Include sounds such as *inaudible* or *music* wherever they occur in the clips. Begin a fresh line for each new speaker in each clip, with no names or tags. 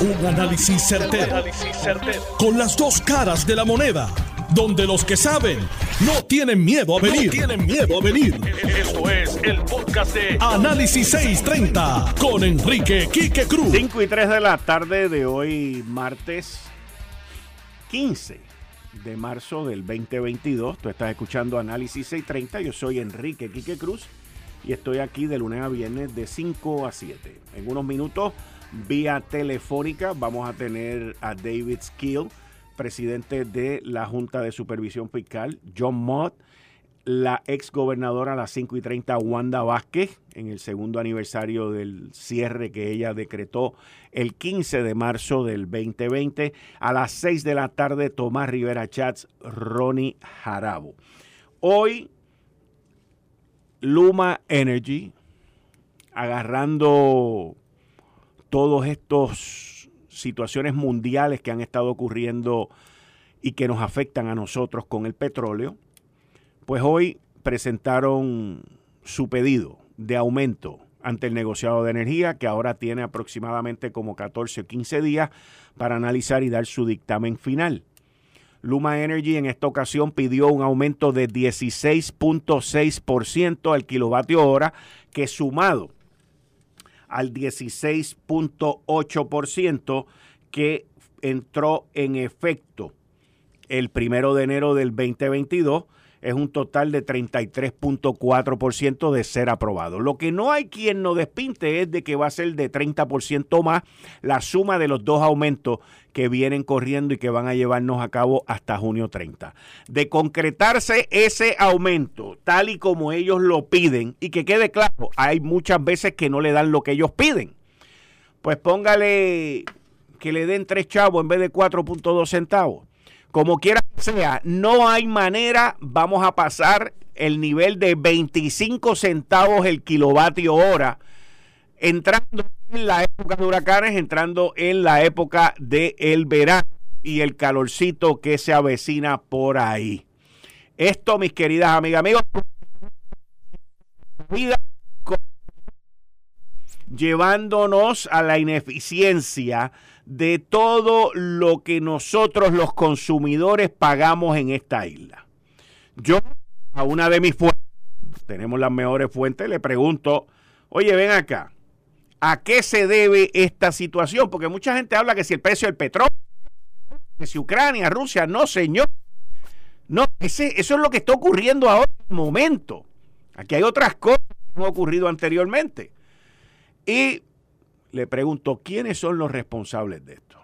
Un análisis certero, Con las dos caras de la moneda. Donde los que saben no tienen miedo a venir. tienen miedo a venir. Esto es el podcast de Análisis 630 con Enrique Quique Cruz.
5 y 3 de la tarde de hoy, martes 15 de marzo del 2022. Tú estás escuchando Análisis 630. Yo soy Enrique Quique Cruz y estoy aquí de lunes a viernes de 5 a 7. En unos minutos vía telefónica. Vamos a tener a David Skill, presidente de la Junta de Supervisión Fiscal, John Mott, la ex gobernadora a las 5 y 30, Wanda Vázquez, en el segundo aniversario del cierre que ella decretó el 15 de marzo del 2020. A las 6 de la tarde, Tomás Rivera Chats, Ronnie Jarabo. Hoy, Luma Energy, agarrando todos estos situaciones mundiales que han estado ocurriendo y que nos afectan a nosotros con el petróleo, pues hoy presentaron su pedido de aumento ante el negociado de energía, que ahora tiene aproximadamente como 14 o 15 días para analizar y dar su dictamen final. Luma Energy en esta ocasión pidió un aumento de 16.6% al kilovatio hora, que sumado al 16.8% que entró en efecto el primero de enero del 2022 es un total de 33.4% de ser aprobado. Lo que no hay quien nos despinte es de que va a ser de 30% más la suma de los dos aumentos que vienen corriendo y que van a llevarnos a cabo hasta junio 30. De concretarse ese aumento tal y como ellos lo piden y que quede claro, hay muchas veces que no le dan lo que ellos piden. Pues póngale que le den tres chavos en vez de 4.2 centavos como quiera que sea, no hay manera, vamos a pasar el nivel de 25 centavos el kilovatio hora, entrando en la época de huracanes, entrando en la época del verano y el calorcito que se avecina por ahí. Esto, mis queridas amigas, amigos, llevándonos a la ineficiencia de todo lo que nosotros los consumidores pagamos en esta isla. Yo a una de mis fuentes, tenemos las mejores fuentes, le pregunto, oye, ven acá, ¿a qué se debe esta situación? Porque mucha gente habla que si el precio del petróleo, que si Ucrania, Rusia, no señor. No, ese, eso es lo que está ocurriendo ahora en el momento. Aquí hay otras cosas que han ocurrido anteriormente. Y le pregunto, ¿quiénes son los responsables de esto?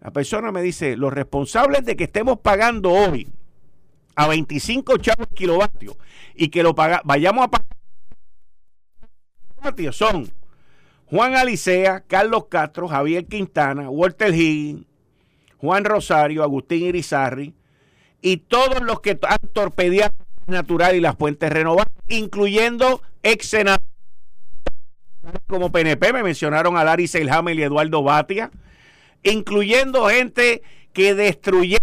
La persona me dice, los responsables de que estemos pagando hoy a 25 chavos kilovatios y que lo paga, vayamos a pagar son Juan Alicea, Carlos Castro, Javier Quintana, Walter Higgins, Juan Rosario, Agustín Irizarri y todos los que han torpedeado natural y las fuentes renovables, incluyendo ex senadores como PNP, me mencionaron a Larry Seilhammer y Eduardo Batia, incluyendo gente que destruye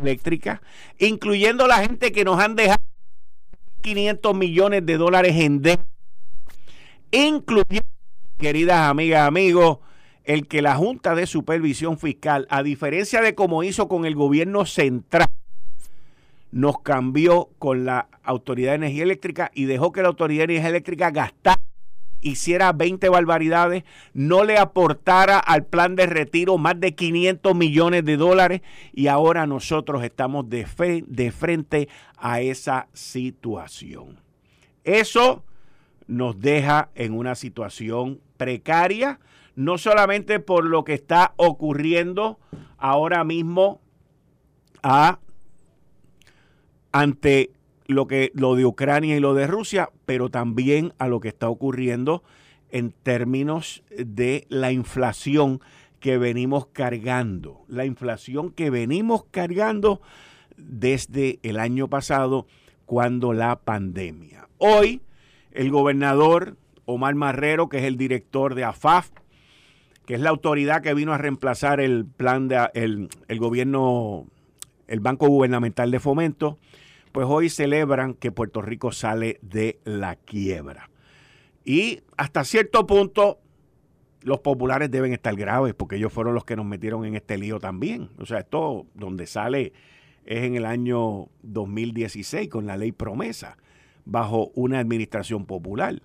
eléctrica, incluyendo la gente que nos han dejado 500 millones de dólares en deuda, incluyendo, queridas amigas, amigos, el que la Junta de Supervisión Fiscal, a diferencia de como hizo con el gobierno central, nos cambió con la Autoridad de Energía Eléctrica y dejó que la Autoridad de Energía Eléctrica gastara hiciera 20 barbaridades, no le aportara al plan de retiro más de 500 millones de dólares y ahora nosotros estamos de, frente a esa situación. Eso nos deja en una situación precaria, no solamente por lo que está ocurriendo ahora mismo a, ante lo que lo de Ucrania y lo de Rusia, pero también a lo que está ocurriendo en términos de la inflación que venimos cargando, la inflación que venimos cargando desde el año pasado cuando la pandemia. Hoy el gobernador Omar Marrero, que es el director de AFAF, que es la autoridad que vino a reemplazar el plan de el, el gobierno, el Banco Gubernamental de Fomento, pues hoy celebran que Puerto Rico sale de la quiebra. Y hasta cierto punto los populares deben estar graves porque ellos fueron los que nos metieron en este lío también. O sea, esto donde sale es en el año 2016 con la ley promesa bajo una administración popular.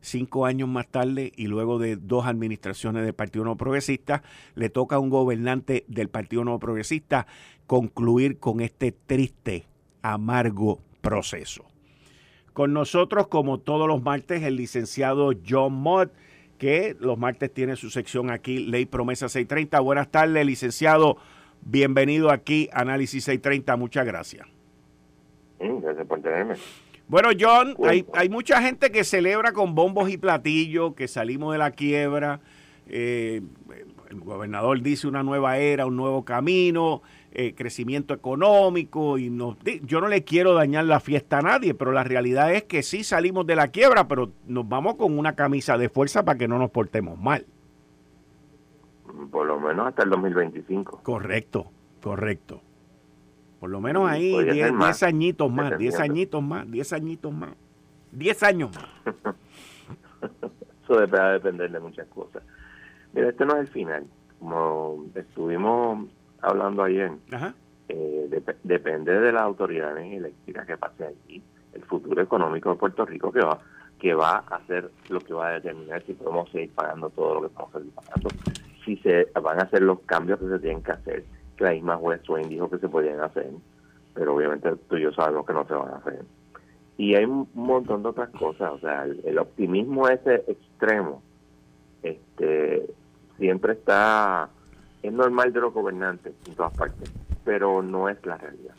Cinco años más tarde y luego de dos administraciones del Partido No Progresista, le toca a un gobernante del Partido No Progresista concluir con este triste, amargo proceso. Con nosotros, como todos los martes, el licenciado John Mott, que los martes tiene su sección aquí, Ley Promesa 630. Buenas tardes, licenciado. Bienvenido aquí, Análisis 630. Muchas gracias.
Gracias por tenerme.
Bueno, John, hay, hay, mucha gente que celebra con bombos y platillos que salimos de la quiebra. Eh, el gobernador dice una nueva era, un nuevo camino, eh, crecimiento económico. y no, Yo no le quiero dañar la fiesta a nadie, pero la realidad es que sí salimos de la quiebra, pero nos vamos con una camisa de fuerza para que no nos portemos mal.
Por lo menos hasta el 2025.
Correcto, correcto. Por lo menos ahí 10 añitos más, 10 añitos más, 10 añitos más. 10 años más. *laughs*
Eso va a depender de muchas cosas. Mira, este no es el final. Como estuvimos hablando ayer, eh, depende de las autoridades eléctricas que pase allí, el futuro económico de Puerto Rico que va que va a hacer lo que va a determinar si podemos seguir pagando todo lo que estamos pagando, si se van a hacer los cambios que se tienen que hacer que la misma juez Swain dijo que se podían hacer, pero obviamente tú y yo sabemos que no se van a hacer. Y hay un montón de otras cosas, o sea, el, optimismo ese extremo, este, siempre está, es normal de los gobernantes en todas partes, pero no es la realidad.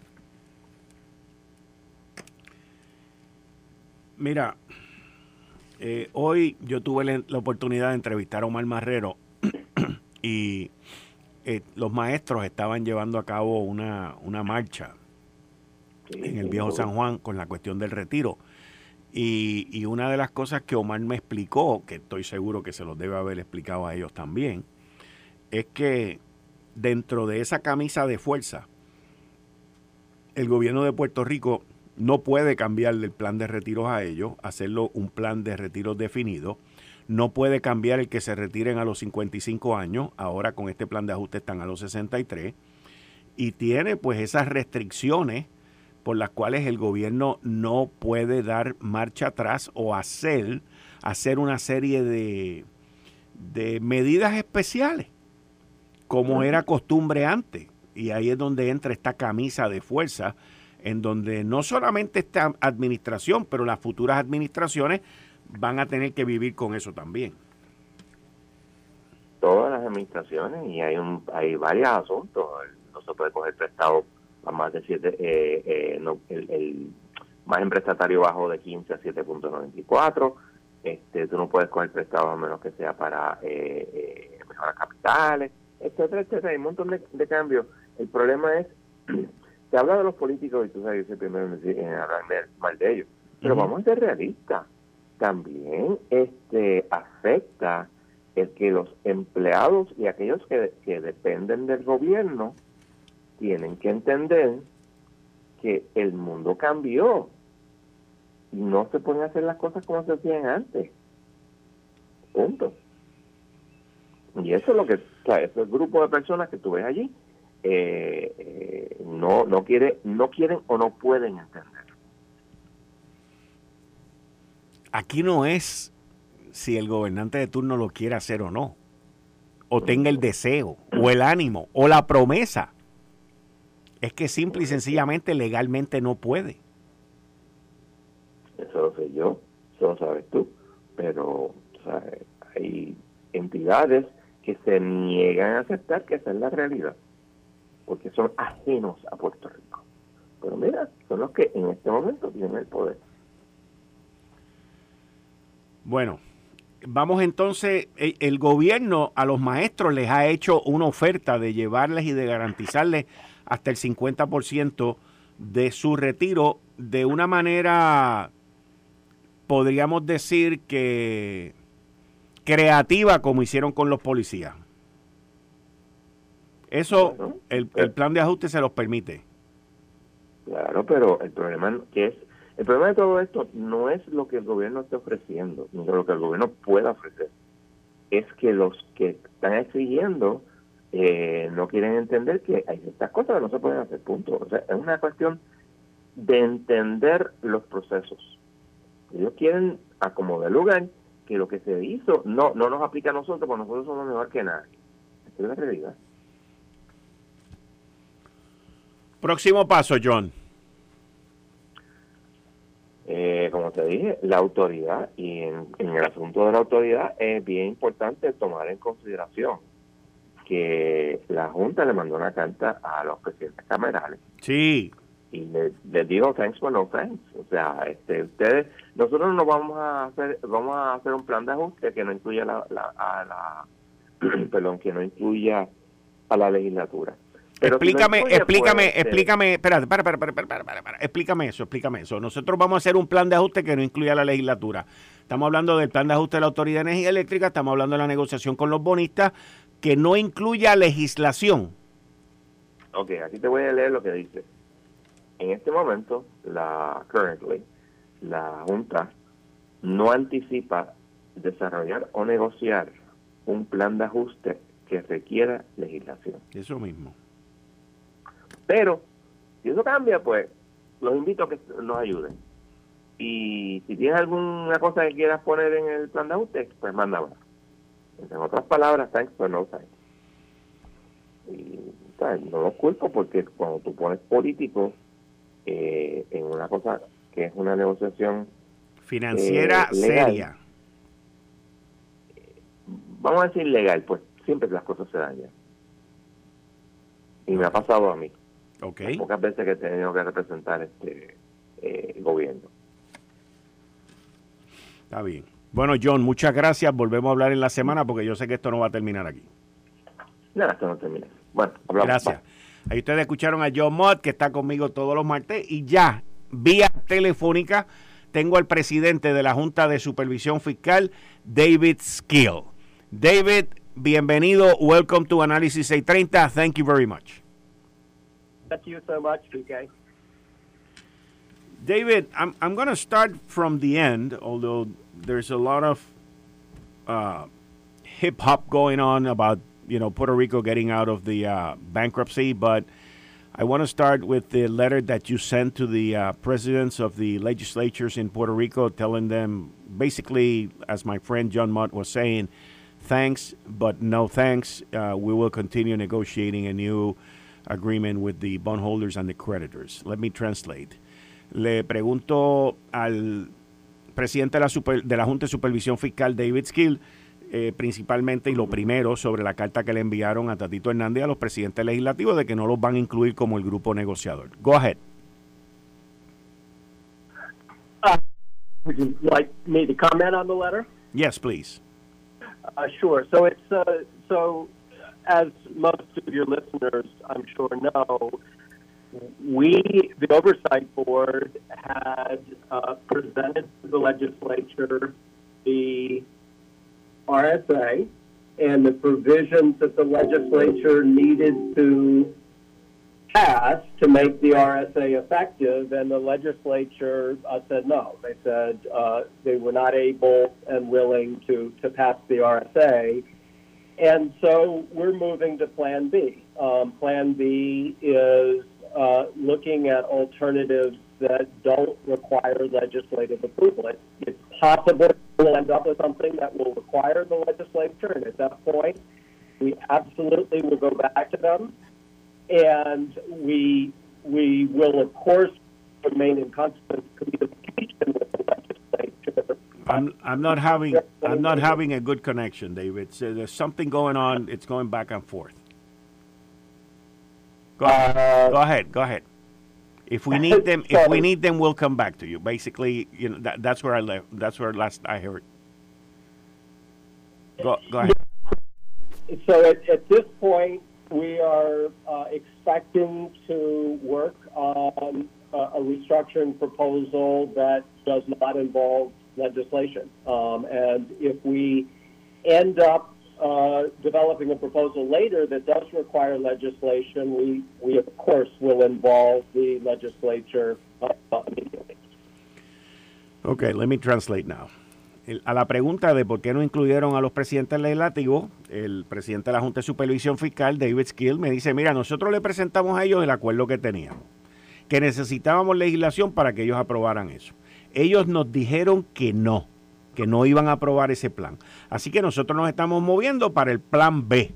Mira, eh, hoy yo tuve la, oportunidad de entrevistar a Omar Marrero *clears throat* y eh, los maestros estaban llevando a cabo una, marcha en el viejo San Juan con la cuestión del retiro. Y, una de las cosas que Omar me explicó, que estoy seguro que se los debe haber explicado a ellos también, es que dentro de esa camisa de fuerza, el gobierno de Puerto Rico no puede cambiarle el plan de retiros a ellos, hacerlo un plan de retiros definido, no puede cambiar el que se retiren a los 55 años, ahora con este plan de ajuste están a los 63, y tiene pues esas restricciones por las cuales el gobierno no puede dar marcha atrás o hacer, hacer una serie de, de medidas especiales, como era costumbre antes. Y ahí es donde entra esta camisa de fuerza, en donde no solamente esta administración, pero las futuras administraciones van a tener que vivir con eso también.
Todas las administraciones y hay un hay varios asuntos. No se puede coger prestado a más de 7, eh, eh, no, el, el más prestatario bajo de 15 a 7.94. Este, tú no puedes coger prestado a menos que sea para eh, eh, mejorar capitales, etcétera, etcétera. Hay un montón de, cambios. El problema es, *clears throat* se habla de los políticos y tú sabes, yo soy primero en hablar mal de ellos, pero vamos a ser realistas también este afecta el que los empleados y aquellos que, que dependen del gobierno tienen que entender que el mundo cambió y no se pueden hacer las cosas como se hacían antes. Punto. Y eso es lo que, o sea, ese grupo de personas que tú ves allí eh, eh, no no quiere no quieren o no pueden entender.
aquí no es si el gobernante de turno lo quiere hacer o no, o tenga el deseo, o el ánimo, o la promesa. Es que simple y sencillamente legalmente no puede.
Eso lo sé yo, eso lo sabes tú, pero hay entidades que se niegan a aceptar que esa es la realidad, porque son ajenos a Puerto Rico. Pero mira, son los que en este momento tienen el poder.
Bueno, vamos entonces, e, el gobierno a los maestros les ha hecho una oferta de llevarles y de garantizarles hasta el 50% de su retiro de una manera, podríamos decir que creativa como hicieron con los policías. Eso, el, el plan de ajuste se los permite.
Claro, pero el problema que es el problema de todo esto no es lo que el gobierno esté ofreciendo, ni lo que el gobierno pueda ofrecer. es que los que están exigiendo eh, no quieren entender que hay ciertas cosas que no se pueden hacer, punto. O sea, es una cuestión de entender los procesos. Ellos quieren acomodar lugar que lo que se hizo no no nos aplica a nosotros, porque nosotros somos mejor que nadie. Esa es la realidad.
Próximo paso, John.
Eh, como te dije, la autoridad, y en, el asunto de la autoridad es bien importante tomar en consideración que la Junta le mandó una carta a los presidentes camerales.
Sí.
Y les, digo thanks for no thanks. O sea, este, ustedes, nosotros no vamos a hacer, vamos a hacer un plan de ajuste que no incluya la, la, a la *clears throat* perdón, que no incluya a la legislatura
explícame, explícame, explícame, espérate, para, para, para, para, para, explícame eso, explícame eso. Nosotros vamos a hacer un plan de ajuste que no incluya la legislatura. Estamos hablando del plan de ajuste de la Autoridad de Energía Eléctrica, estamos hablando de la negociación con los bonistas, que no incluya legislación.
Ok, aquí te voy a leer lo que dice. En este momento, la currently, la Junta no anticipa desarrollar o negociar un plan de ajuste que requiera legislación.
Eso mismo.
Pero, si eso cambia, pues los invito a que nos ayuden. Y si tienes alguna cosa que quieras poner en el plan de ajuste, pues mándala. En otras palabras, thanks but no thanks. Y no lo culpo porque cuando tú pones político eh, en una cosa que es una negociación
financiera eh, seria,
vamos a decir legal, pues siempre las cosas se dañan. Y me ha pasado a mí.
Okay.
Pocas veces que he tenido que representar este eh, gobierno.
Está bien. Bueno, John, muchas gracias. Volvemos a hablar en la semana porque yo sé que esto no va a terminar aquí.
No, esto no termina. Bueno, hablamos.
Gracias. Ahí ustedes escucharon a John Mott, que está conmigo todos los martes, y ya, vía telefónica, tengo al presidente de la Junta de Supervisión Fiscal, David Skill. David, bienvenido. Welcome to Análisis 630. Thank you very much.
Thank you so much, PK.
David, I'm, I'm going to start from the end, although there's a lot of uh, hip hop going on about you know Puerto Rico getting out of the uh, bankruptcy, but I want to start with the letter that you sent to the uh, presidents of the legislatures in Puerto Rico, telling them basically, as my friend John Mott was saying, thanks, but no thanks. Uh, we will continue negotiating a new agreement with the bondholders and the creditors. Let me translate. Le pregunto al presidente de la, super, de la Junta de Supervisión Fiscal, David Skill, eh, principalmente y lo primero sobre la carta que le enviaron a Tatito Hernández a los presidentes legislativos de que no los van a incluir como el grupo negociador. Go ahead.
Uh, would you like me to comment on the letter?
Yes, please.
Uh, sure. So it's uh, so as most of your listeners, I'm sure, know, we, the Oversight Board, had uh, presented to the legislature the RSA and the provisions that the legislature needed to pass to make the RSA effective, and the legislature uh, said no. They said uh, they were not able and willing to, to pass the RSA. And so we're moving to Plan B. Um, plan B is uh, looking at alternatives that don't require legislative approval. It's, it's possible we'll end up with something that will require the legislature, and at that point, we absolutely will go back to them, and we we will of course remain in constant communication with the legislature
I'm I'm not having I'm not having a good connection, David. So there's something going on. It's going back and forth. Go ahead. Uh, go ahead. Go ahead. If we need them, if we need them, we'll come back to you. Basically, you know that, that's where I left. That's where last I heard. Go go ahead.
So at, at this point, we are uh, expecting to work on uh, a restructuring proposal that does not involve legislation. Um, and if we end up uh, developing a proposal later that does require legislation, we, we of course will involve the legislature uh, immediately.
Okay, let me translate now. a la pregunta de por qué no incluyeron a los presidentes legislativos, el presidente de la Junta de Supervisión Fiscal, David Skill, me dice, mira, nosotros le presentamos a ellos el acuerdo que teníamos, que necesitábamos legislación para que ellos aprobaran eso. Ellos nos dijeron que no, que no iban a aprobar ese plan. Así que nosotros nos estamos moviendo para el plan B.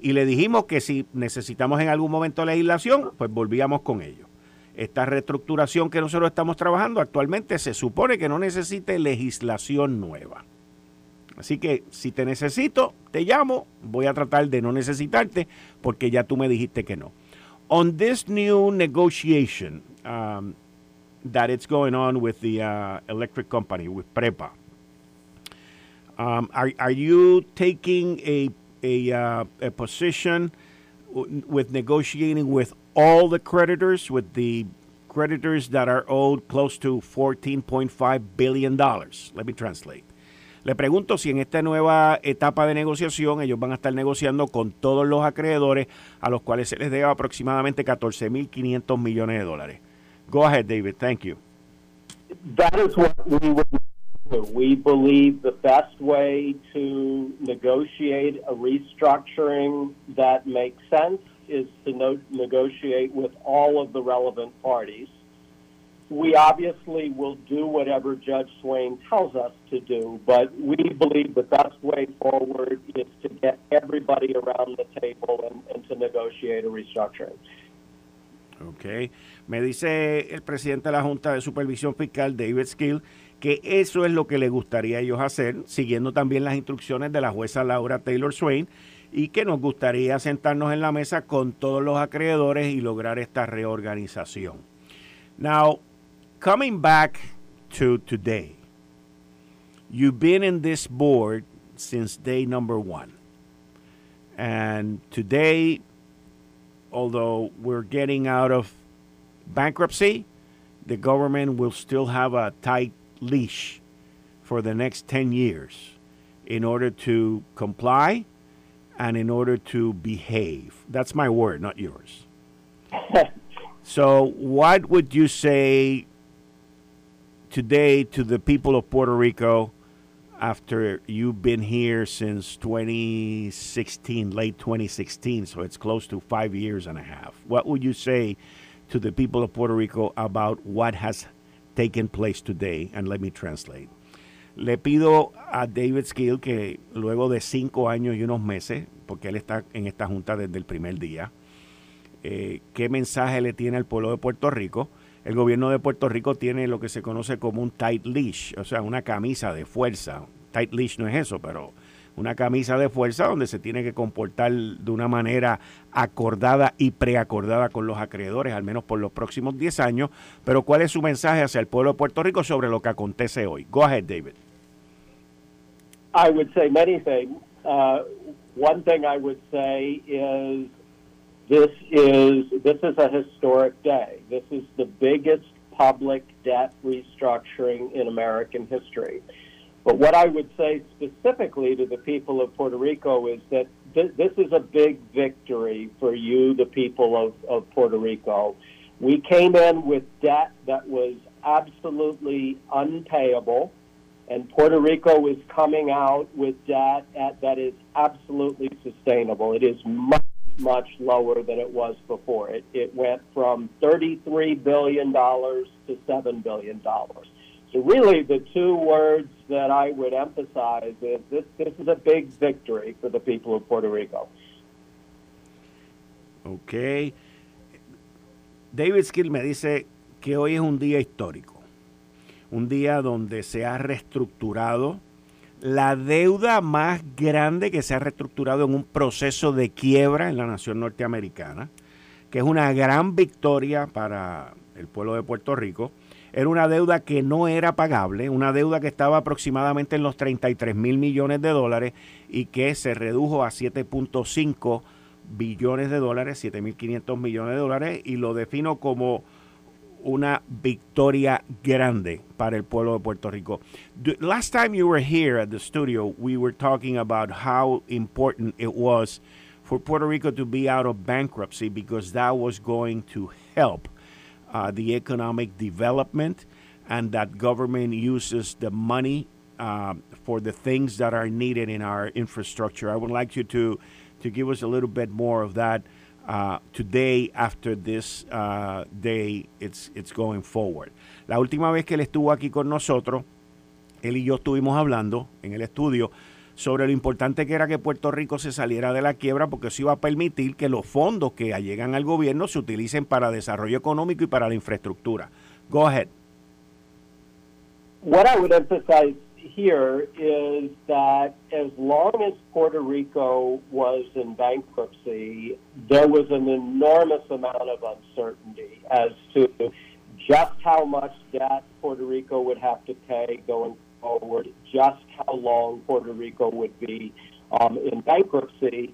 Y le dijimos que si necesitamos en algún momento legislación, pues volvíamos con ellos esta reestructuración que nosotros estamos trabajando actualmente se supone que no necesite legislación nueva. Así que si te necesito, te llamo, voy a tratar de no necesitarte porque ya tú me dijiste que no. On this new negotiation um, that it's going on with the uh, electric company, with PREPA, um, are, are you taking a, a, uh, a position with negotiating with all the creditors with the creditors that are owed close to 14.5 billion dollars. Let me translate. Le pregunto si en esta nueva etapa de negociación ellos van a estar negociando con todos los acreedores a los cuales se les debe aproximadamente 14.500 millones de dólares. Go ahead, David. Thank you.
That is what we would do. We believe the best way to negotiate a restructuring that makes sense is to no- negotiate with all of the relevant parties. We obviously will do whatever Judge Swain tells us to do, but we believe the best way forward is to get everybody around the table and, and to negotiate a restructuring.
Ok. Me dice el presidente de la Junta de Supervisión Fiscal, David Skill, que eso es lo que le gustaría a ellos hacer, siguiendo también las instrucciones de la jueza Laura Taylor Swain, y que nos gustaría sentarnos en la mesa con todos los acreedores y lograr esta reorganización. Now, coming back to today, you've been in this board since day number one. And today, although we're getting out of bankruptcy, the government will still have a tight leash for the next 10 years in order to comply and in order to behave. That's my word, not yours. *laughs* so, what would you say today to the people of Puerto Rico after you've been here since 2016, late 2016, so it's close to five years and a half? What would you say to the people of Puerto Rico about what has taken place today? And let me translate. Le pido a David Skill que luego de cinco años y unos meses, porque él está en esta junta desde el primer día, eh, qué mensaje le tiene al pueblo de Puerto Rico. El gobierno de Puerto Rico tiene lo que se conoce como un tight leash, o sea, una camisa de fuerza. Tight leash no es eso, pero una camisa de fuerza donde se tiene que comportar de una manera acordada y preacordada con los acreedores, al menos por los próximos 10 años. Pero ¿cuál es su mensaje hacia el pueblo de Puerto Rico sobre lo que acontece hoy? Go ahead, David.
I would say many things. Uh, one thing I would say is this is this is a historic day. This is the biggest public debt restructuring in American history. But what I would say specifically to the people of Puerto Rico is that th- this is a big victory for you, the people of, of Puerto Rico. We came in with debt that was absolutely unpayable, and Puerto Rico is coming out with debt at, that is absolutely sustainable. It is much, much lower than it was before. It, it went from $33 billion to $7 billion. Really, the two words that I would emphasize is this, this is a big victory for the people of Puerto Rico.
Ok. David Skill me dice que hoy es un día histórico. Un día donde se ha reestructurado la deuda más grande que se ha reestructurado en un proceso de quiebra en la nación norteamericana, que es una gran victoria para el pueblo de Puerto Rico era una deuda que no era pagable, una deuda que estaba aproximadamente en los 33 mil millones de dólares y que se redujo a 7.5 billones de dólares, 7.500 millones de dólares, y lo defino como una victoria grande para el pueblo de Puerto Rico. last time you were here at the studio, we were talking about how important it was for Puerto Rico to be out of bankruptcy because that was going to help uh, the economic development and that government uses the money uh, for the things that are needed in our infrastructure. I would like you to to give us a little bit more of that uh, today after this uh, day it's, it's going forward. La última vez que él estuvo aquí con nosotros, él y yo estuvimos hablando en el estudio sobre lo importante que era que Puerto Rico se saliera de la quiebra porque eso iba a permitir que los fondos que llegan al gobierno se utilicen para desarrollo económico y para la infraestructura. Go ahead.
What I would emphasize here is that as long as Puerto Rico was in bankruptcy, there was an enormous amount of uncertainty as to just how much debt Puerto Rico would have to pay going forward, just how long Puerto Rico would be um, in bankruptcy.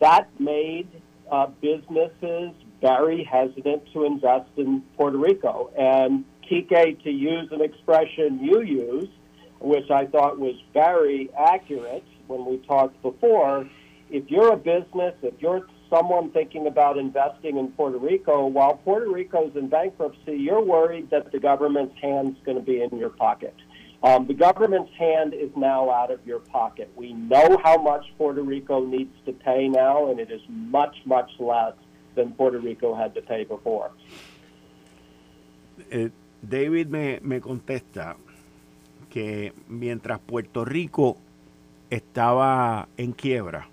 That made uh, businesses very hesitant to invest in Puerto Rico. And Kike, to use an expression you use, which I thought was very accurate when we talked before. If you're a business, if you're someone thinking about investing in Puerto Rico, while Puerto Rico's in bankruptcy, you're worried that the government's hand's going to be in your pocket. Um, the government's hand is now out of your pocket. We know how much Puerto Rico needs to pay now, and it is much, much less than Puerto Rico had to pay before.
Uh, David me, me contesta que mientras Puerto Rico estaba en quiebra,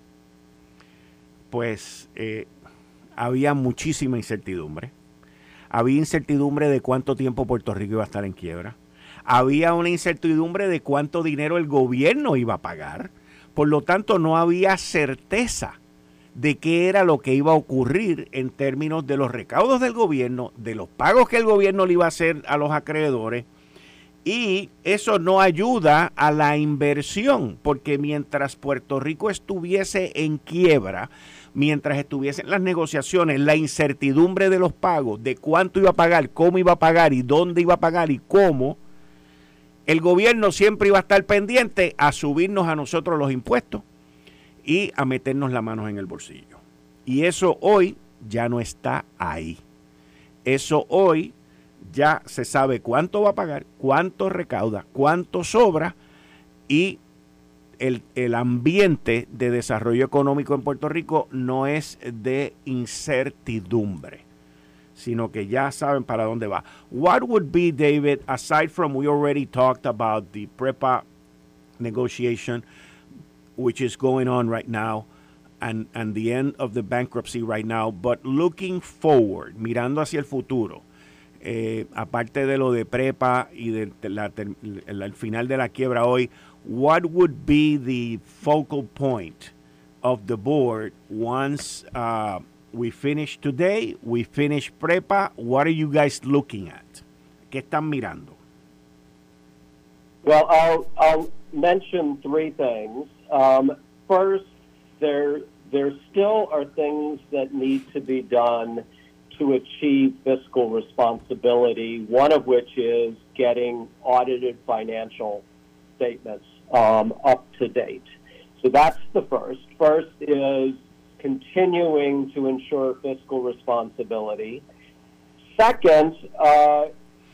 pues eh, había muchísima incertidumbre. Había incertidumbre de cuánto tiempo Puerto Rico iba a estar en quiebra. Había una incertidumbre de cuánto dinero el gobierno iba a pagar. Por lo tanto, no había certeza de qué era lo que iba a ocurrir en términos de los recaudos del gobierno, de los pagos que el gobierno le iba a hacer a los acreedores y eso no ayuda a la inversión, porque mientras Puerto Rico estuviese en quiebra, mientras estuviesen las negociaciones, la incertidumbre de los pagos, de cuánto iba a pagar, cómo iba a pagar y dónde iba a pagar y cómo, el gobierno siempre iba a estar pendiente a subirnos a nosotros los impuestos y a meternos las manos en el bolsillo. Y eso hoy ya no está ahí. Eso hoy ya se sabe cuánto va a pagar, cuánto recauda, cuánto sobra y el, el, ambiente de desarrollo económico en Puerto Rico no es de incertidumbre, sino que ya saben para dónde va. What would be, David, aside from we already talked about the PREPA negotiation, which is going on right now, and, and the end of the bankruptcy right now, but looking forward, mirando hacia el futuro, eh, aparte de lo de prepa y de, la, el final de la quiebra hoy, what would be the focal point of the board once uh, we finish today, we finish prepa? What are you guys looking at? ¿Qué están mirando?
Well, I'll, I'll mention three things. Um, first, there there still are things that need to be done to achieve fiscal responsibility, one of which is getting audited financial statements um, up to date. So that's the first. First is continuing to ensure fiscal responsibility. Second, uh,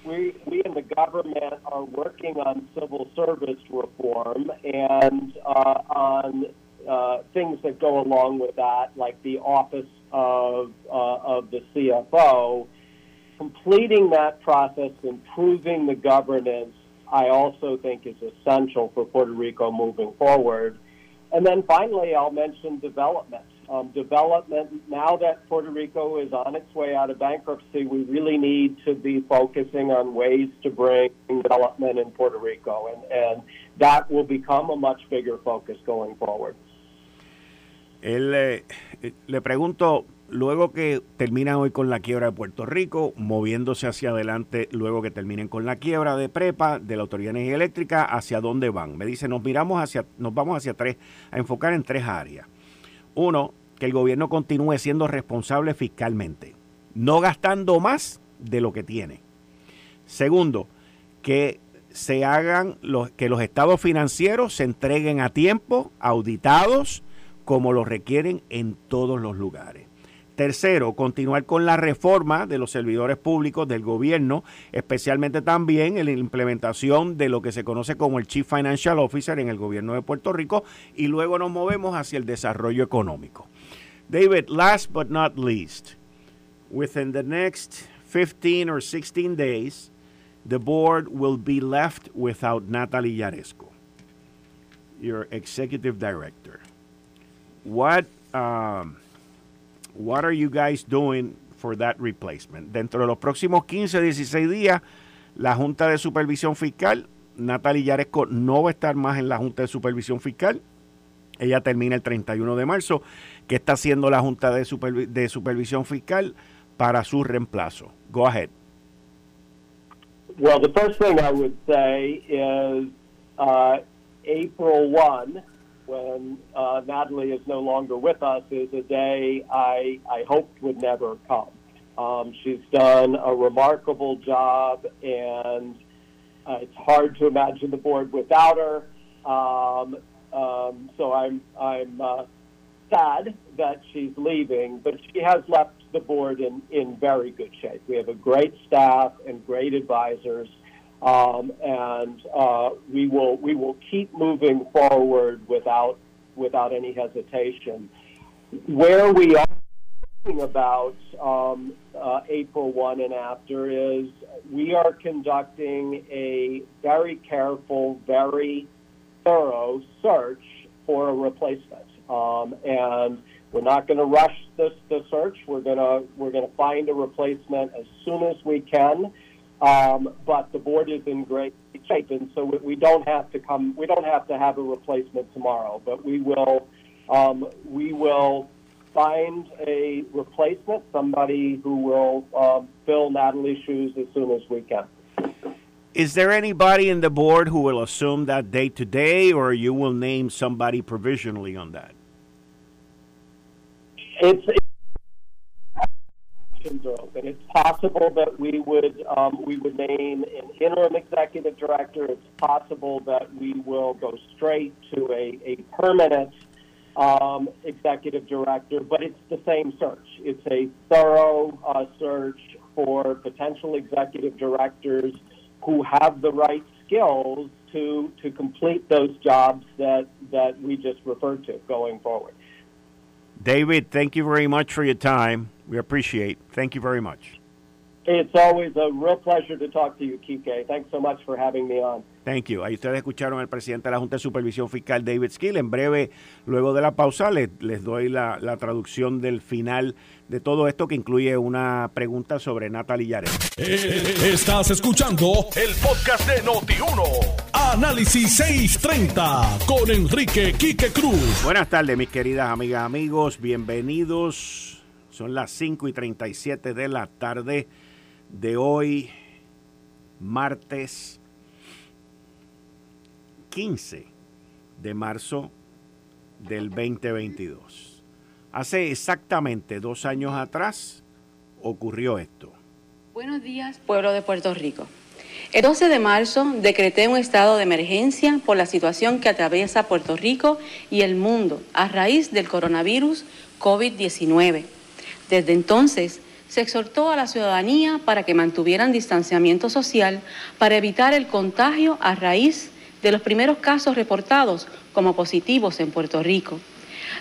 we, we in the government are working on civil service reform and uh, on uh, things that go along with that, like the Office of, uh, of the CFO. Completing that process, improving the governance, I also think is essential for Puerto Rico moving forward. And then finally, I'll mention development. Um, development, now that Puerto Rico is on its way out of bankruptcy, we really need to be focusing on ways to bring development in Puerto Rico. And, and that will become a much bigger focus going forward.
Él eh, le pregunto, luego que terminan hoy con la quiebra de Puerto Rico, moviéndose hacia adelante, luego que terminen con la quiebra de Prepa, de la Autoridad de Energía Eléctrica, ¿hacia dónde van? Me dice, nos miramos hacia, nos vamos hacia tres, a enfocar en tres áreas. Uno, que el gobierno continúe siendo responsable fiscalmente, no gastando más de lo que tiene. Segundo, que se hagan los, que los estados financieros se entreguen a tiempo, auditados, como lo requieren en todos los lugares. Tercero, continuar con la reforma de los servidores públicos del gobierno, especialmente también en la implementación de lo que se conoce como el Chief Financial Officer en el gobierno de Puerto Rico y luego nos movemos hacia el desarrollo económico. David, last but not least, within the next 15 or 16 days, the board will be left without Natalie Yaresco, your executive director. What um, what are you guys doing for that replacement? Dentro de los próximos 15, 16 días, la Junta de Supervisión Fiscal, Natalie Yaresco no va a estar más en la Junta de Supervisión Fiscal. Ella termina el 31 de marzo. ¿Qué está haciendo la Junta de, Supervisión Fiscal para su reemplazo? Go ahead.
Well, the first thing I would say is uh, April 1 when uh, Natalie is no longer with us is a day I, I hoped would never come. Um, she's done a remarkable job, and uh, it's hard to imagine the board without her. Um, um, so I'm I'm uh, sad that she's leaving, but she has left the board in, in very good shape. We have a great staff and great advisors. Um, and uh, we will we will keep moving forward without without any hesitation. Where we are talking about um, uh, April 1 and after is we are conducting a very careful, very thorough search for a replacement. Um, and we're not going to rush this the search. We're to we're going to find a replacement as soon as we can. Um, but the board is in great shape, and so we don't have to come. We don't have to have a replacement tomorrow, but we will. Um, we will find a replacement, somebody who will um, fill Natalie's shoes as soon as we can.
Is there anybody in the board who will assume that day today, or you will name somebody provisionally on that?
It's, open. It's possible that we would um, we would name an interim executive director. It's possible that we will go straight to a, a permanent um, executive director, but it's the same search. It's a thorough uh, search for potential executive directors who have the right skills to to complete those jobs that that we just referred to going forward.
David, thank you very much for your time. We appreciate. Thank you very much.
It's always a real pleasure to talk to you, Kike. Thanks so much for having me on.
Thank you. Ahí ustedes escucharon al presidente de la Junta de Supervisión Fiscal, David Skill. En breve, luego de la pausa, les, les doy la, la, traducción del final de todo esto que incluye una pregunta sobre Natalie Yare.
Eh, estás escuchando el podcast de Noti1. Análisis 630 con Enrique Quique Cruz.
Buenas tardes, mis queridas amigas, amigos. Bienvenidos son las 5 y 37 de la tarde de hoy, martes 15 de marzo del 2022. Hace exactamente dos años atrás ocurrió esto.
Buenos días, pueblo de Puerto Rico. El 12 de marzo decreté un estado de emergencia por la situación que atraviesa Puerto Rico y el mundo a raíz del coronavirus COVID-19. Desde entonces, se exhortó a la ciudadanía para que mantuvieran distanciamiento social para evitar el contagio a raíz de los primeros casos reportados como positivos en Puerto Rico.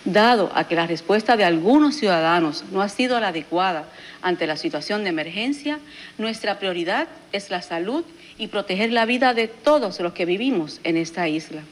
Dado a que la respuesta de algunos ciudadanos no ha sido la adecuada ante la situación de emergencia, nuestra prioridad es la salud proteger la vida de todos los que vivimos en esta isla.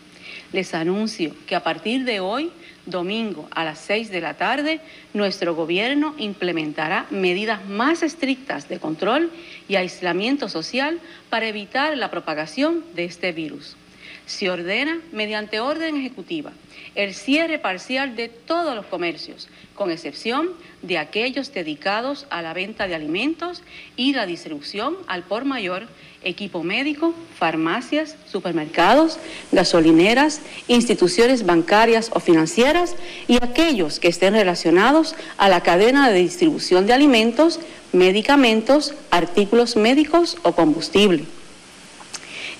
Les anuncio que a partir de hoy domingo a las 6 de la tarde, nuestro gobierno implementará medidas más estrictas de control y aislamiento social para evitar la propagación de este virus. Se ordena, mediante orden ejecutiva, el cierre parcial de todos los comercios, con excepción de aquellos dedicados a la venta de alimentos y la distribución al por mayor equipo médico, farmacias, supermercados, gasolineras, instituciones bancarias o financieras y aquellos que estén relacionados a la cadena de distribución de alimentos, medicamentos, artículos médicos o combustible.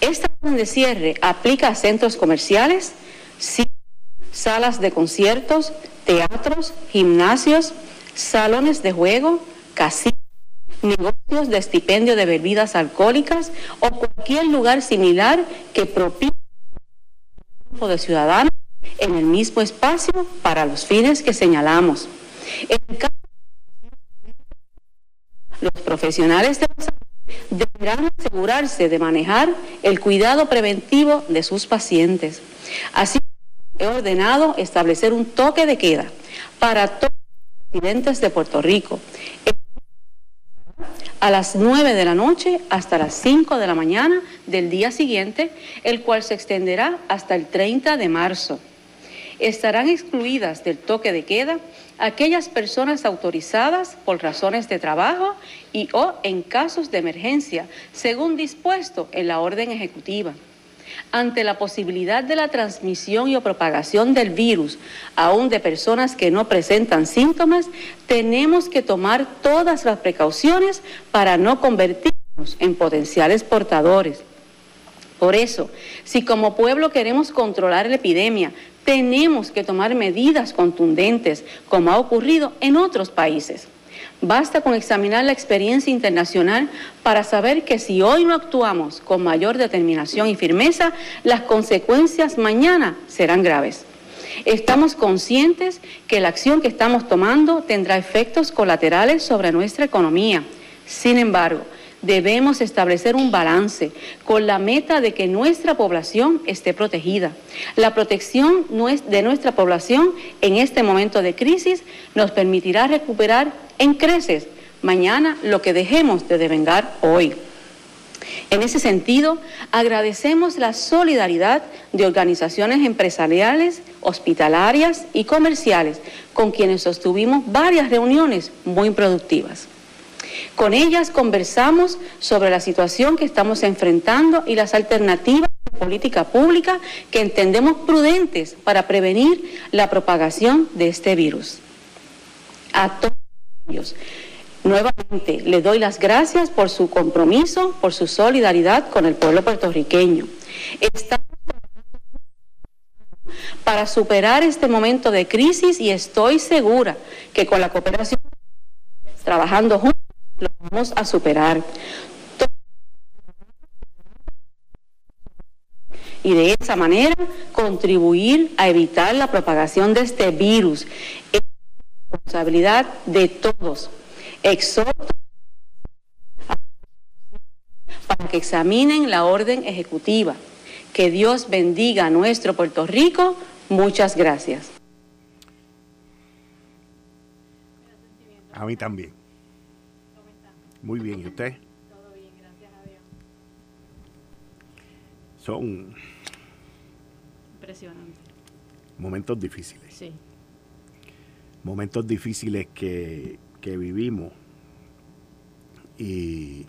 Esta orden de cierre aplica a centros comerciales, salas de conciertos, teatros, gimnasios, salones de juego, casinos, negocios de estipendio de bebidas alcohólicas o cualquier lugar similar que propine un grupo de ciudadanos en el mismo espacio para los fines que señalamos. En caso los profesionales de la salud deberán asegurarse de manejar el cuidado preventivo de sus pacientes. Así, he ordenado establecer un toque de queda para todos los residentes de Puerto Rico a las 9 de la noche hasta las 5 de la mañana del día siguiente, el cual se extenderá hasta el 30 de marzo. Estarán excluidas del toque de queda aquellas personas autorizadas por razones de trabajo y o en casos de emergencia, según dispuesto en la orden ejecutiva. Ante la posibilidad de la transmisión y o propagación del virus, aún de personas que no presentan síntomas, tenemos que tomar todas las precauciones para no convertirnos en potenciales portadores. Por eso, si como pueblo queremos controlar la epidemia, tenemos que tomar medidas contundentes, como ha ocurrido en otros países. Basta con examinar la experiencia internacional para saber que si hoy no actuamos con mayor determinación y firmeza, las consecuencias mañana serán graves. Estamos conscientes que la acción que estamos tomando tendrá efectos colaterales sobre nuestra economía. Sin embargo, debemos establecer un balance con la meta de que nuestra población esté protegida. La protección de nuestra población en este momento de crisis nos permitirá recuperar en creces mañana lo que dejemos de devengar hoy. En ese sentido, agradecemos la solidaridad de organizaciones empresariales, hospitalarias y comerciales con quienes sostuvimos varias reuniones muy productivas. Con ellas conversamos sobre la situación que estamos enfrentando y las alternativas de política pública que entendemos prudentes para prevenir la propagación de este virus. A todos ellos, nuevamente les doy las gracias por su compromiso, por su solidaridad con el pueblo puertorriqueño. Estamos para superar este momento de crisis y estoy segura que con la cooperación, trabajando juntos, lo vamos a superar. Y de esa manera contribuir a evitar la propagación de este virus. Es responsabilidad de todos. Exhorto para que examinen la orden ejecutiva. Que Dios bendiga a nuestro Puerto Rico. Muchas gracias.
A mí también. Muy bien, ¿y usted?
Todo bien, gracias a Dios.
Son
Impresionante.
momentos difíciles.
Sí.
Momentos difíciles que, que vivimos y,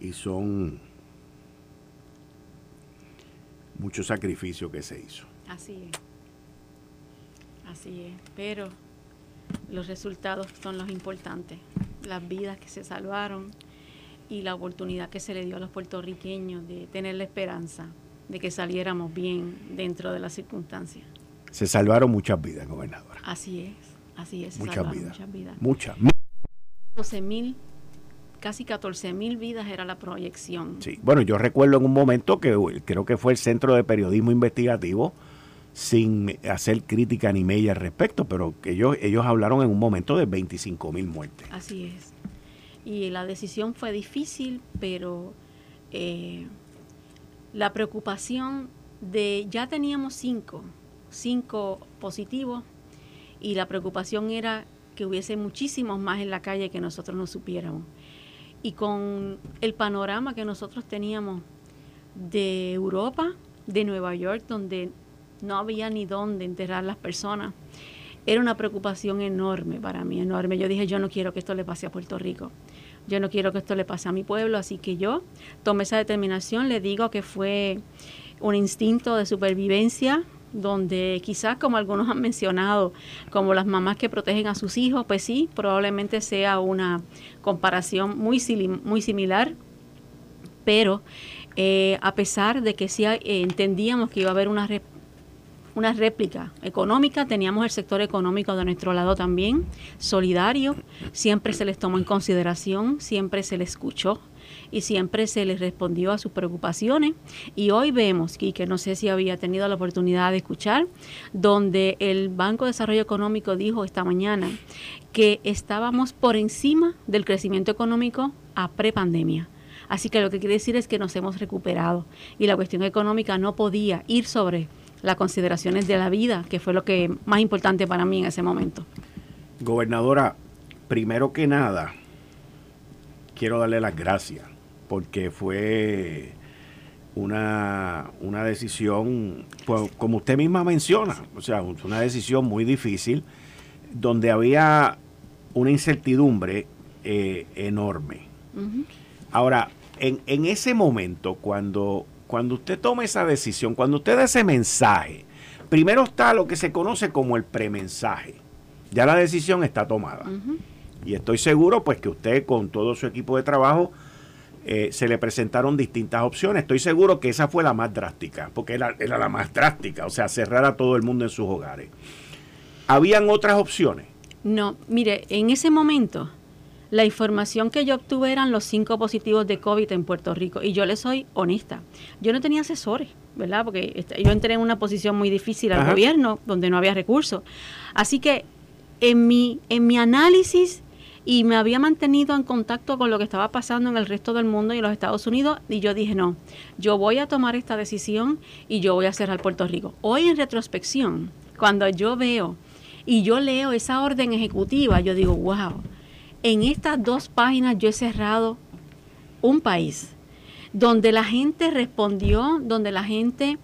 y son mucho sacrificio que se hizo.
Así es. Así es. Pero los resultados son los importantes. Las vidas que se salvaron y la oportunidad que se le dio a los puertorriqueños de tener la esperanza de que saliéramos bien dentro de las circunstancias.
Se salvaron muchas vidas, gobernadora.
Así es, así es.
Muchas vidas.
Muchas vidas.
Muchas.
12 mil, casi 14 mil vidas era la proyección.
Sí. Bueno, yo recuerdo en un momento que creo que fue el Centro de Periodismo Investigativo, sin hacer crítica ni media al respecto, pero ellos, ellos hablaron en un momento de 25 mil muertes.
Así es. Y la decisión fue difícil, pero eh, la preocupación de, ya teníamos cinco, cinco positivos, y la preocupación era que hubiese muchísimos más en la calle que nosotros no supiéramos. Y con el panorama que nosotros teníamos de Europa, de Nueva York, donde no había ni dónde enterrar las personas, era una preocupación enorme para mí, enorme. Yo dije, yo no quiero que esto le pase a Puerto Rico. Yo no quiero que esto le pase a mi pueblo, así que yo tomé esa determinación. Le digo que fue un instinto de supervivencia, donde quizás, como algunos han mencionado, como las mamás que protegen a sus hijos, pues sí, probablemente sea una comparación muy, muy similar, pero eh, a pesar de que sí eh, entendíamos que iba a haber una, re-
una réplica económica, teníamos el sector económico de nuestro lado también, solidario, siempre se les tomó en consideración, siempre se les escuchó y siempre se les respondió a sus preocupaciones. Y hoy vemos, y que no sé si había tenido la oportunidad de escuchar, donde el Banco de Desarrollo Económico dijo esta mañana que estábamos por encima del crecimiento económico a prepandemia. Así que lo que quiere decir es que nos hemos recuperado y la cuestión económica no podía ir sobre las consideraciones de la vida, que fue lo que más importante para mí en ese momento.
Gobernadora, primero que nada, quiero darle las gracias porque fue una, una decisión, pues, como usted misma menciona, o sea, una decisión muy difícil, donde había una incertidumbre eh, enorme. Ahora, en, en, ese momento, cuando, cuando usted toma esa decisión, cuando usted da ese mensaje, primero está lo que se conoce como el premensaje. Ya la decisión está tomada. Y estoy seguro pues que usted con todo su equipo de trabajo eh, se le presentaron distintas opciones. Estoy seguro que esa fue la más drástica, porque era, era, la más drástica, o sea, cerrar a todo el mundo en sus hogares. ¿Habían otras opciones?
No, mire, en ese momento la información que yo obtuve eran los cinco positivos de COVID en Puerto Rico. Y yo le soy honesta, yo no tenía asesores, ¿verdad? Porque este, yo entré en una posición muy difícil al gobierno, donde no había recursos. Así que en mi, en mi análisis y me había mantenido en contacto con lo que estaba pasando en el resto del mundo y en los Estados Unidos y yo dije, no, yo voy a tomar esta decisión y yo voy a cerrar Puerto Rico. Hoy en retrospección, cuando yo veo y yo leo esa orden ejecutiva, yo digo, wow, en estas dos páginas yo he cerrado un país donde la gente respondió, donde la gente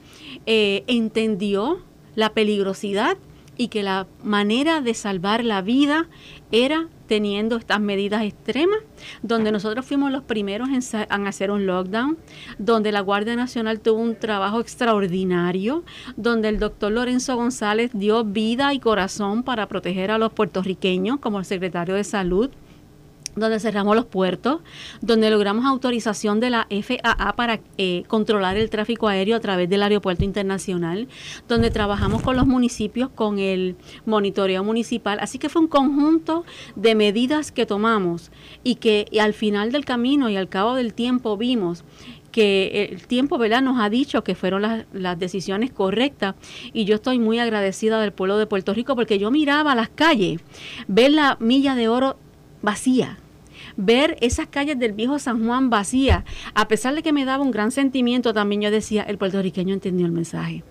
eh, entendió la peligrosidad y que la manera de salvar la vida era teniendo estas medidas extremas, donde nosotros fuimos los primeros en, hacer un lockdown, donde la Guardia Nacional tuvo un trabajo extraordinario, donde el doctor Lorenzo González dio vida y corazón para proteger a los puertorriqueños como el secretario de Salud donde cerramos los puertos, donde logramos autorización de la FAA para eh, controlar el tráfico aéreo a través del aeropuerto internacional, donde trabajamos con los municipios con el monitoreo municipal. Así que fue un conjunto de medidas que tomamos y que al final del camino y al cabo del tiempo vimos que el tiempo nos ha dicho que fueron las, las, decisiones correctas y yo estoy muy agradecida del pueblo de Puerto Rico porque yo miraba las calles, ver la milla de oro vacía, ver esas calles del viejo San Juan vacías, a pesar de que me daba un gran sentimiento, también yo decía, el puertorriqueño entendió el mensaje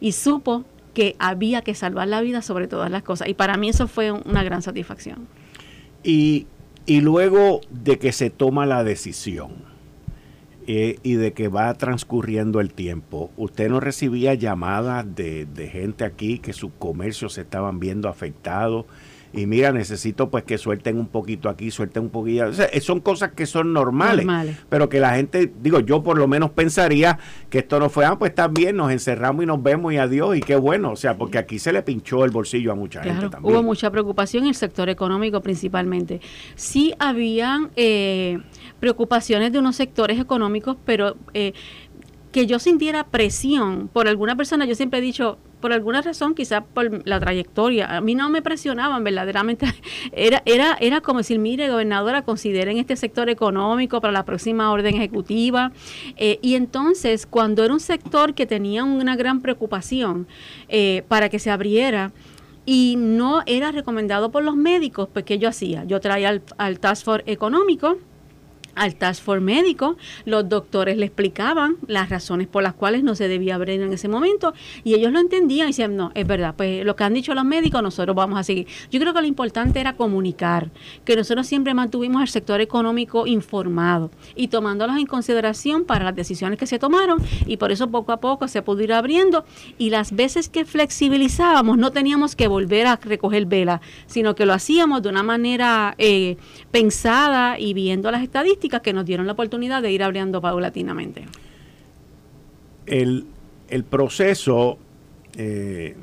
y supo que había que salvar la vida sobre todas las cosas. Y para mí eso fue una gran satisfacción.
Y, y luego de que se toma la decisión eh, y de que va transcurriendo el tiempo, ¿usted no recibía llamadas de, de gente aquí que sus comercios se estaban viendo afectados? Y mira, necesito pues que suelten un poquito aquí, suelten un poquito. O sea, son cosas que son normales, pero que la gente, digo, yo por lo menos pensaría que esto no fue, ah, pues está bien, nos encerramos y nos vemos y adiós, y qué bueno, o sea, porque aquí se le pinchó el bolsillo a mucha gente también.
Hubo mucha preocupación en el sector económico principalmente. Sí habían eh, preocupaciones de unos sectores económicos, pero eh, que yo sintiera presión por alguna persona, yo siempre he dicho, por alguna razón, quizás por la trayectoria, a mí no me presionaban verdaderamente. *laughs* Era, era, era como decir, mire, gobernadora, consideren este sector económico para la próxima orden ejecutiva. Eh, y entonces, cuando era un sector que tenía una gran preocupación eh, para que se abriera, y no era recomendado por los médicos, pues ¿qué yo hacía? Yo traía al, al Task Force económico, al task force médico, los doctores le explicaban las razones por las cuales no se debía abrir en ese momento y ellos lo entendían y decían, no, es verdad, pues lo que han dicho los médicos nosotros vamos a seguir. Yo creo que lo importante era comunicar, que nosotros siempre mantuvimos al sector económico informado y tomándolos en consideración para las decisiones que se tomaron y por eso poco a poco se pudo ir abriendo y las veces que flexibilizábamos no teníamos que volver a recoger vela, sino que lo hacíamos de una manera eh, pensada y viendo las estadísticas que nos dieron la oportunidad de ir abriendo paulatinamente.
El, proceso eh,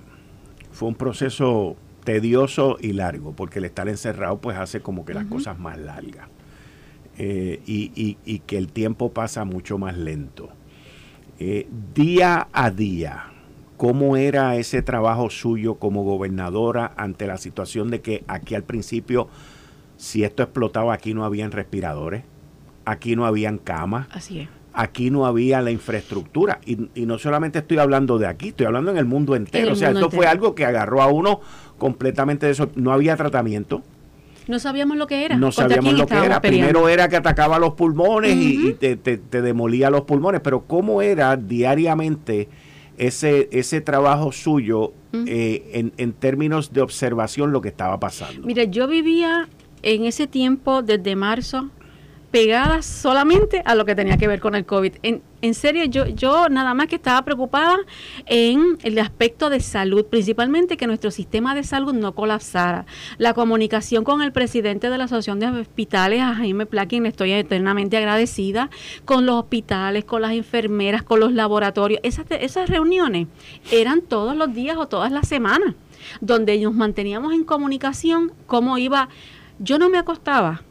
fue un proceso tedioso y largo, porque el estar encerrado pues hace como que las cosas más largas eh, y, que el tiempo pasa mucho más lento. Eh, día a día, ¿cómo era ese trabajo suyo como gobernadora ante la situación de que aquí al principio, si esto explotaba, aquí no habían respiradores, aquí no habían camas?
Así es
aquí no había la infraestructura. Y, no solamente estoy hablando de aquí, estoy hablando en el mundo entero. o sea, esto fue algo que agarró a uno completamente de eso. No había tratamiento.
No sabíamos lo que era.
No sabíamos lo que era. Primero era que atacaba los pulmones y, te, demolía los pulmones. Pero ¿cómo era diariamente ese, ese trabajo suyo eh, en, en términos de observación lo que estaba pasando?
Mire, yo vivía en ese tiempo desde marzo pegadas solamente a lo que tenía que ver con el COVID. En, en serio, yo, yo nada más que estaba preocupada en el aspecto de salud, principalmente que nuestro sistema de salud no colapsara. La comunicación con el presidente de la Asociación de Hospitales, a Jaime Plaquin, estoy eternamente agradecida, con los hospitales, con las enfermeras, con los laboratorios. Esas, esas reuniones eran todos los días o todas las semanas, donde nos manteníamos en comunicación, cómo iba. Yo no me acostaba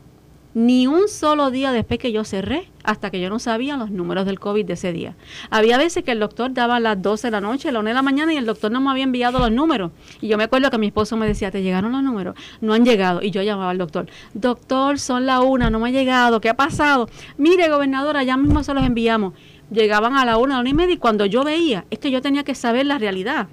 ni un solo día después que yo cerré, hasta que yo no sabía los números del COVID de ese día. Había veces que el doctor daba a las 12 de la noche, a las 1 de la mañana y el doctor no me había enviado los números. Y yo me acuerdo que mi esposo me decía, ¿te llegaron los números? No han llegado. Y yo llamaba al doctor, doctor, son la una, no me ha llegado, ¿qué ha pasado? Mire, gobernadora, ya mismo se los enviamos. Llegaban a la una, a la una y media y cuando yo veía, es que yo tenía que saber la realidad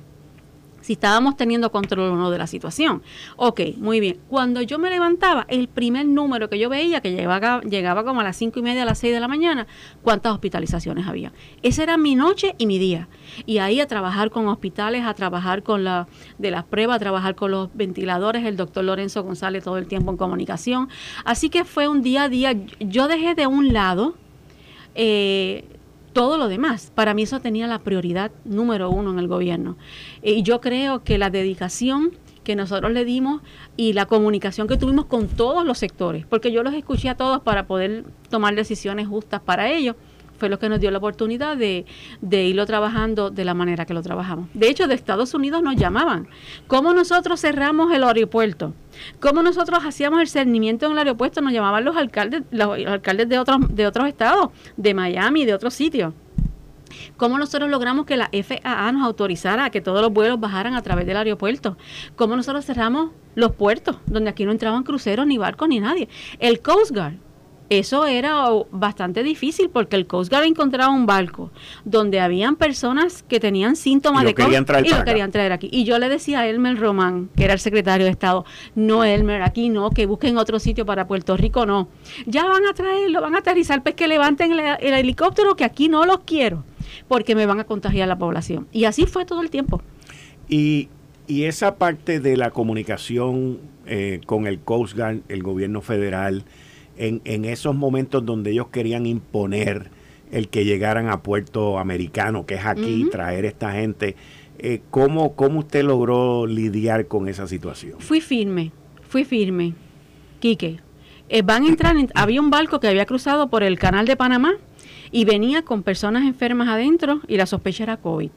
si estábamos teniendo control o no de la situación. Ok, muy bien. Cuando yo me levantaba, el primer número que yo veía, que llegaba, llegaba como a las cinco y media, a las seis de la mañana, cuántas hospitalizaciones había. Esa era mi noche y mi día. Y ahí a trabajar con hospitales, a trabajar con la de las pruebas, a trabajar con los ventiladores, el doctor Lorenzo González todo el tiempo en comunicación. Así que fue un día a día. Yo dejé de un lado eh, todo lo demás. Para mí eso tenía la prioridad número uno en el gobierno. Y yo creo que la dedicación que nosotros le dimos y la comunicación que tuvimos con todos los sectores, porque yo los escuché a todos para poder tomar decisiones justas para ellos, fue lo que nos dio la oportunidad de, de, irlo trabajando de la manera que lo trabajamos. De hecho, de Estados Unidos nos llamaban. ¿Cómo nosotros cerramos el aeropuerto? ¿Cómo nosotros hacíamos el cernimiento en el aeropuerto? Nos llamaban los alcaldes, los alcaldes de otros, de otros estados, de Miami, de otros sitios. ¿Cómo nosotros logramos que la FAA nos autorizara a que todos los vuelos bajaran a través del aeropuerto? ¿Cómo nosotros cerramos los puertos, donde aquí no entraban cruceros, ni barcos, ni nadie? El Coast Guard eso era bastante difícil porque el Coast Guard encontraba un barco donde habían personas que tenían síntomas de
COVID y
lo querían traer aquí. Y yo le decía a Elmer Román, que era el secretario de Estado, no Elmer, aquí no, que busquen otro sitio para Puerto Rico, no. Ya van a traerlo, van a aterrizar, pues que levanten el, helicóptero, que aquí no los quiero, porque me van a contagiar la población. Y así fue todo el tiempo.
Y, y esa parte de la comunicación eh, con el Coast Guard, el gobierno federal, en, en esos momentos donde ellos querían imponer el que llegaran a Puerto Americano, que es aquí, traer esta gente. Eh, ¿cómo, ¿Cómo usted logró lidiar con esa situación?
Fui firme, fui firme. Quique, eh, van a entrar, había un barco que había cruzado por el canal de Panamá y venía con personas enfermas adentro y la sospecha era COVID.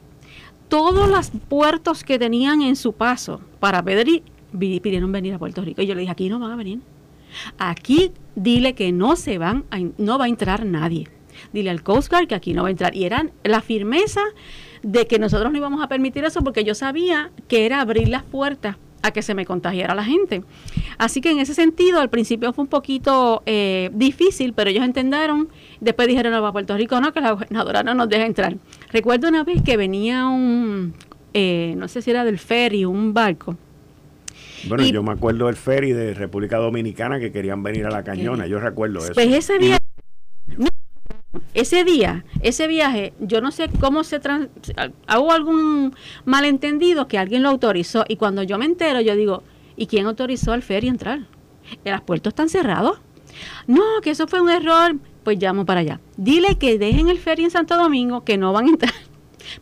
Todos los puertos que tenían en su paso para pedir, pidieron venir a Puerto Rico. Y yo le dije, aquí no van a venir. Aquí dile que no se van, no va a entrar nadie. Dile al Coast Guard que aquí no va a entrar. Y era la firmeza de que nosotros no íbamos a permitir eso porque yo sabía que era abrir las puertas a que se me contagiara la gente. Así que en ese sentido, al principio fue un poquito eh, difícil, pero ellos entendieron. Después dijeron, no, a Puerto Rico no, que la gobernadora no nos deja entrar. Recuerdo una vez que venía un, eh, no sé si era del ferry, un barco,
bueno, yo me acuerdo del ferry de República Dominicana que querían venir a la cañona, yo recuerdo eso.
Pues ese día, ese día, ese viaje, yo no sé cómo se trans, hago algún malentendido que alguien lo autorizó y cuando yo me entero yo digo, ¿y quién autorizó al ferry entrar? ¿Los puertos están cerrados? No, que eso fue un error. Pues llamo para allá. Dile que dejen el ferry en Santo Domingo, que no van a entrar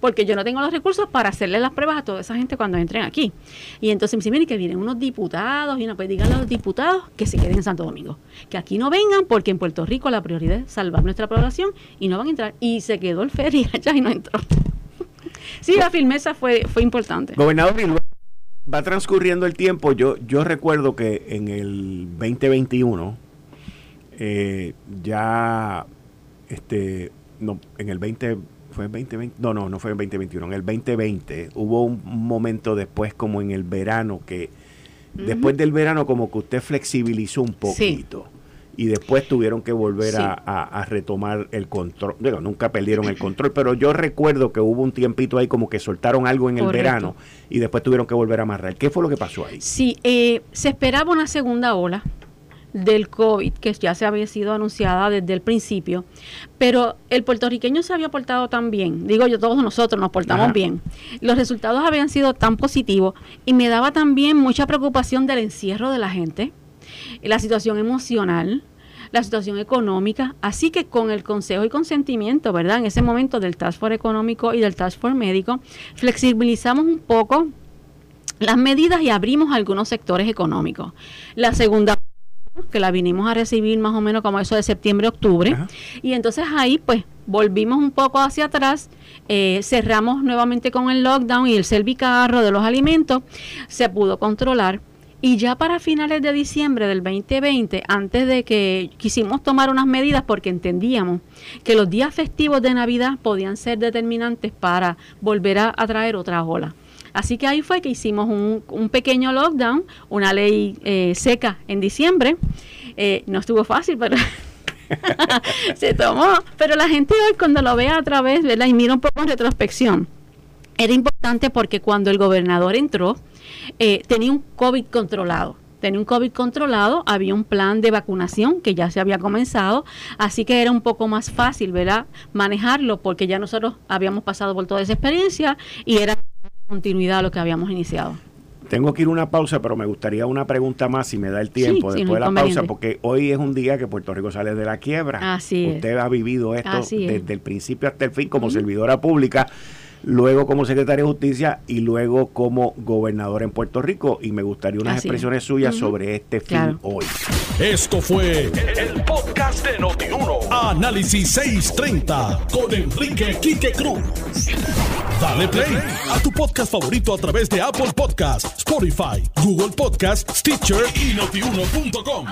porque yo no tengo los recursos para hacerle las pruebas a toda esa gente cuando entren aquí. Y entonces me dicen, miren que vienen unos diputados, y no, pues díganle a los diputados que se queden en Santo Domingo, que aquí no vengan porque en Puerto Rico la prioridad es salvar nuestra población y no van a entrar. Y se quedó el ferry *laughs* allá y no entró. sí, la firmeza fue, fue importante.
Gobernador, va transcurriendo el tiempo. Yo, yo recuerdo que en el 2021 eh, ya este no, en el 20 fue el 2020, no, no, no fue el 2021, en el 2020 hubo un momento después como en el verano que después del verano como que usted flexibilizó un poquito. Y después tuvieron que volver a, retomar el control. Digo, nunca perdieron el control, pero yo recuerdo que hubo un tiempito ahí como que soltaron algo en el verano y después tuvieron que volver a amarrar. ¿Qué fue lo que pasó ahí?
Sí, eh, se esperaba una segunda ola del COVID, que ya se había sido anunciada desde el principio, pero el puertorriqueño se había portado tan bien, digo yo, todos nosotros nos portamos bien, los resultados habían sido tan positivos y me daba también mucha preocupación del encierro de la gente, la situación emocional, la situación económica, así que con el consejo y consentimiento, ¿verdad? En ese momento del Task Force económico y del Task Force médico, flexibilizamos un poco las medidas y abrimos algunos sectores económicos. La segunda que la vinimos a recibir más o menos como eso de septiembre, octubre. Y entonces ahí pues volvimos un poco hacia atrás, eh, cerramos nuevamente con el lockdown y el servicarro de los alimentos se pudo controlar. Y ya para finales de diciembre del 2020, antes de que quisimos tomar unas medidas porque entendíamos que los días festivos de Navidad podían ser determinantes para volver a, a traer otra ola. Así que ahí fue que hicimos un, pequeño lockdown, una ley eh, seca en diciembre. Eh, no estuvo fácil, pero *laughs* se tomó. Pero la gente hoy cuando lo ve a través, ¿verdad? Y mira un poco en retrospección, era importante porque cuando el gobernador entró, eh, tenía un COVID controlado tenía un COVID controlado, había un plan de vacunación que ya se había comenzado, así que era un poco más fácil, ¿verdad? Manejarlo porque ya nosotros habíamos pasado por toda esa experiencia y era continuidad a lo que habíamos iniciado.
Tengo que ir a una pausa, pero me gustaría una pregunta más si me da el tiempo después de la pausa, porque hoy es un día que Puerto Rico sale de la quiebra.
Así
Usted ha vivido esto desde el principio hasta el fin como servidora pública luego como secretario de Justicia y luego como gobernador en Puerto Rico. Y me gustaría unas expresiones suyas sobre este fin hoy.
Esto fue el, podcast de Notiuno. Análisis 630 con Enrique Quique Cruz. Dale play a tu podcast favorito a través de Apple Podcasts, Spotify, Google Podcasts, Stitcher y notiuno.com.